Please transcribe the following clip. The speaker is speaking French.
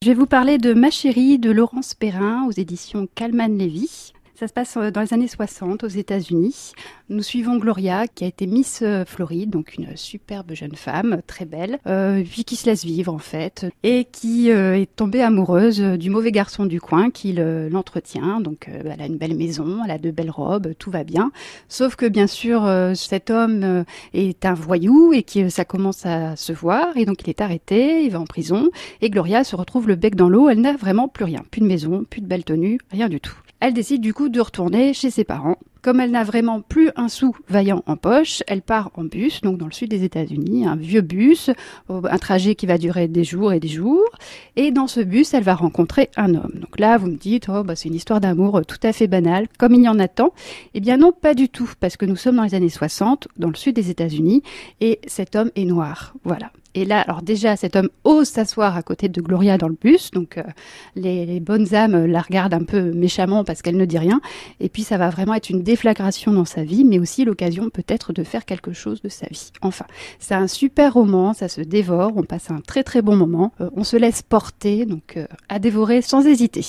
Je vais vous parler de Ma chérie de Laurence Perrin aux éditions Calman Lévy. Ça se passe euh, dans les années 60 aux États-Unis. Nous suivons Gloria, qui a été Miss euh, Floride, donc une superbe jeune femme, très belle, euh, qui se laisse vivre en fait, et qui euh, est tombée amoureuse du mauvais garçon du coin qui l'entretient. donc elle a une belle maison, elle a de belles robes, tout va bien. Sauf que bien sûr, cet homme est un voyou et que ça commence à se voir, et donc il est arrêté, il va en prison, et Gloria se retrouve le bec dans l'eau. Elle n'a vraiment plus rien, plus de maison, plus de belle tenue, rien du tout. Elle décide du coup de retourner chez ses parents. Comme elle n'a vraiment plus un sou vaillant en poche, elle part en bus, donc dans le sud des États-Unis, un vieux bus, euh, un trajet qui va durer des jours et des jours. Et dans ce bus, elle va rencontrer un homme. Donc là, vous me dites, oh, bah, c'est une histoire d'amour tout à fait banale, comme il y en a tant. Eh bien non, pas du tout, parce que nous sommes dans les années 60, dans le sud des États-Unis, et cet homme est noir. Voilà. Et là, alors déjà, cet homme ose s'asseoir à côté de Gloria dans le bus, donc euh, les, bonnes âmes la regardent un peu méchamment parce qu'elle ne dit rien. Et puis ça va vraiment être une déflagration dans sa vie, mais aussi l'occasion peut-être de faire quelque chose de sa vie. Enfin, c'est un super roman, ça se dévore, on passe un très très bon moment, euh, on se laisse porter, donc euh, à dévorer sans hésiter.